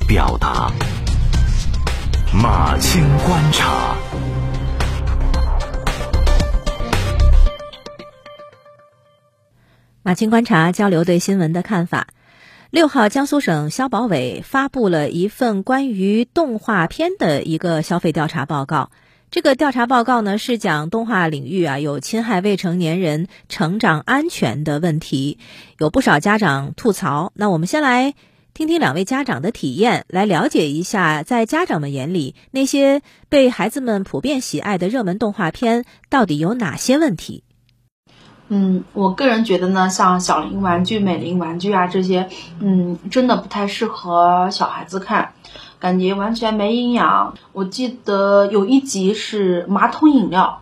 表达。马青观察，马青观察交流对新闻的看法。六号，江苏省消保委发布了一份关于动画片的一个消费调查报告。这个调查报告呢，是讲动画领域啊有侵害未成年人成长安全的问题，有不少家长吐槽。那我们先来听听两位家长的体验，来了解一下在家长们眼里那些被孩子们普遍喜爱的热门动画片到底有哪些问题。嗯，我个人觉得呢，像小龄玩具、美林玩具啊这些，嗯，真的不太适合小孩子看，感觉完全没营养。我记得有一集是马桶饮料，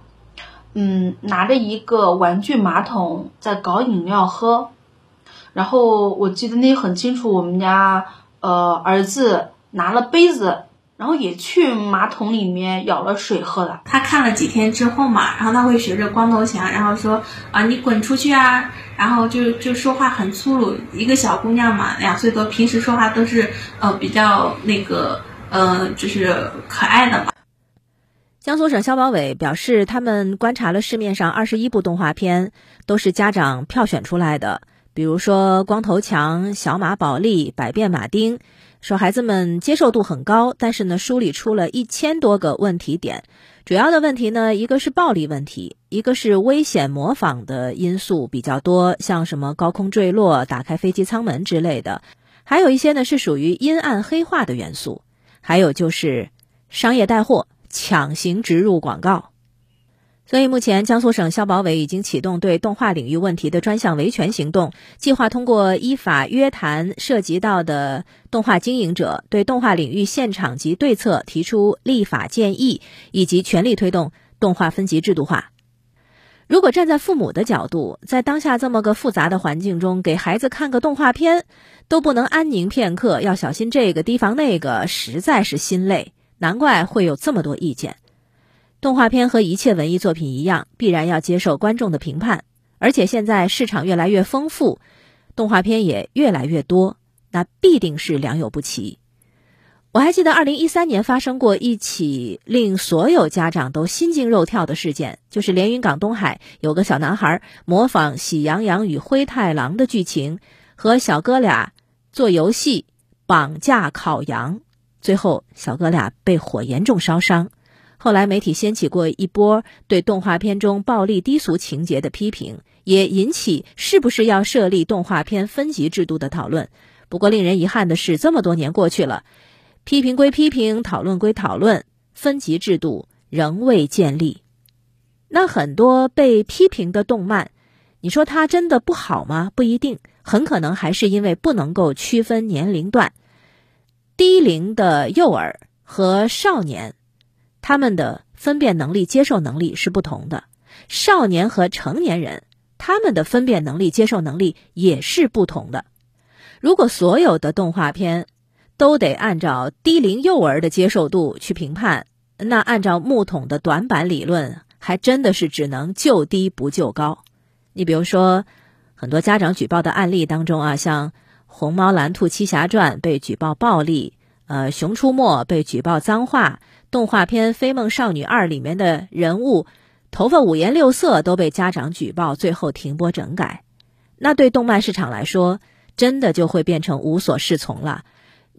嗯，拿着一个玩具马桶在搞饮料喝，然后我记得那很清楚，我们家呃儿子拿了杯子。然后也去马桶里面舀了水喝了。他看了几天之后嘛，然后他会学着光头强，然后说啊，你滚出去啊！然后就就说话很粗鲁。一个小姑娘嘛，两岁多，平时说话都是呃比较那个呃就是可爱的嘛。江苏省消保委表示，他们观察了市面上二十一部动画片，都是家长票选出来的，比如说光头强、小马宝莉、百变马丁。说孩子们接受度很高，但是呢，梳理出了一千多个问题点。主要的问题呢，一个是暴力问题，一个是危险模仿的因素比较多，像什么高空坠落、打开飞机舱门之类的。还有一些呢是属于阴暗黑化的元素，还有就是商业带货、强行植入广告。所以，目前江苏省消保委已经启动对动画领域问题的专项维权行动，计划通过依法约谈涉及到的动画经营者，对动画领域现场及对策提出立法建议，以及全力推动动画分级制度化。如果站在父母的角度，在当下这么个复杂的环境中，给孩子看个动画片都不能安宁片刻，要小心这个提防那个，实在是心累。难怪会有这么多意见。动画片和一切文艺作品一样，必然要接受观众的评判。而且现在市场越来越丰富，动画片也越来越多，那必定是良莠不齐。我还记得二零一三年发生过一起令所有家长都心惊肉跳的事件，就是连云港东海有个小男孩模仿《喜羊羊与灰太狼》的剧情，和小哥俩做游戏绑架烤羊，最后小哥俩被火严重烧伤。后来媒体掀起过一波对动画片中暴力低俗情节的批评，也引起是不是要设立动画片分级制度的讨论。不过令人遗憾的是，这么多年过去了，批评归批评，讨论归讨论，分级制度仍未建立。那很多被批评的动漫，你说它真的不好吗？不一定，很可能还是因为不能够区分年龄段，低龄的幼儿和少年。他们的分辨能力、接受能力是不同的。少年和成年人，他们的分辨能力、接受能力也是不同的。如果所有的动画片都得按照低龄幼儿的接受度去评判，那按照木桶的短板理论，还真的是只能就低不就高。你比如说，很多家长举报的案例当中啊，像《虹猫蓝兔七侠传》被举报暴力，呃，《熊出没》被举报脏话。动画片《飞梦少女二》里面的人物头发五颜六色都被家长举报，最后停播整改。那对动漫市场来说，真的就会变成无所适从了。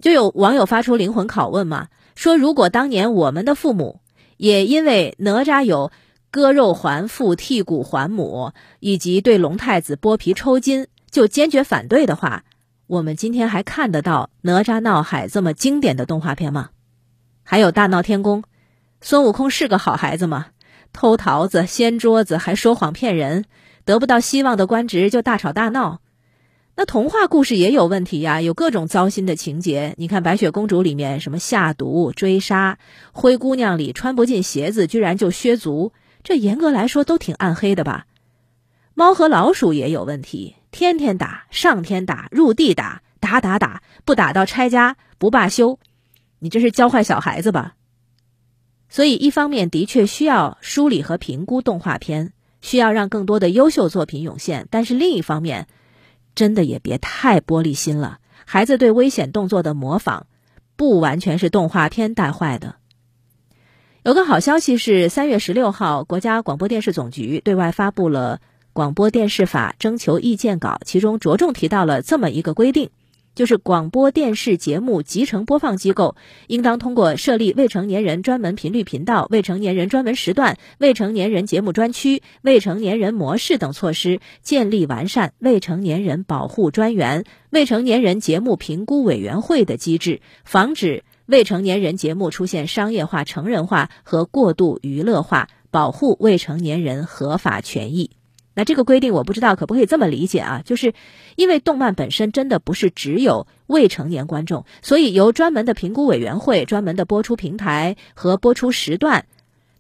就有网友发出灵魂拷问嘛，说如果当年我们的父母也因为哪吒有割肉还父、剔骨还母，以及对龙太子剥皮抽筋就坚决反对的话，我们今天还看得到《哪吒闹海》这么经典的动画片吗？还有大闹天宫，孙悟空是个好孩子吗？偷桃子、掀桌子，还说谎骗人，得不到希望的官职就大吵大闹。那童话故事也有问题呀，有各种糟心的情节。你看白雪公主里面什么下毒、追杀，灰姑娘里穿不进鞋子居然就削足，这严格来说都挺暗黑的吧？猫和老鼠也有问题，天天打，上天打，入地打，打打打，不打到拆家不罢休。你这是教坏小孩子吧？所以，一方面的确需要梳理和评估动画片，需要让更多的优秀作品涌现；但是另一方面，真的也别太玻璃心了。孩子对危险动作的模仿，不完全是动画片带坏的。有个好消息是，三月十六号，国家广播电视总局对外发布了《广播电视法》征求意见稿，其中着重提到了这么一个规定。就是广播电视节目集成播放机构，应当通过设立未成年人专门频率频道、未成年人专门时段、未成年人节目专区、未成年人模式等措施，建立完善未成年人保护专员、未成年人节目评估委员会的机制，防止未成年人节目出现商业化、成人化和过度娱乐化，保护未成年人合法权益。那这个规定我不知道可不可以这么理解啊？就是因为动漫本身真的不是只有未成年观众，所以由专门的评估委员会、专门的播出平台和播出时段，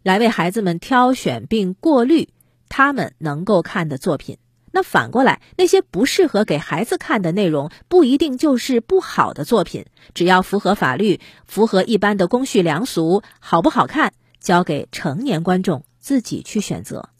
来为孩子们挑选并过滤他们能够看的作品。那反过来，那些不适合给孩子看的内容，不一定就是不好的作品，只要符合法律、符合一般的公序良俗，好不好看，交给成年观众自己去选择。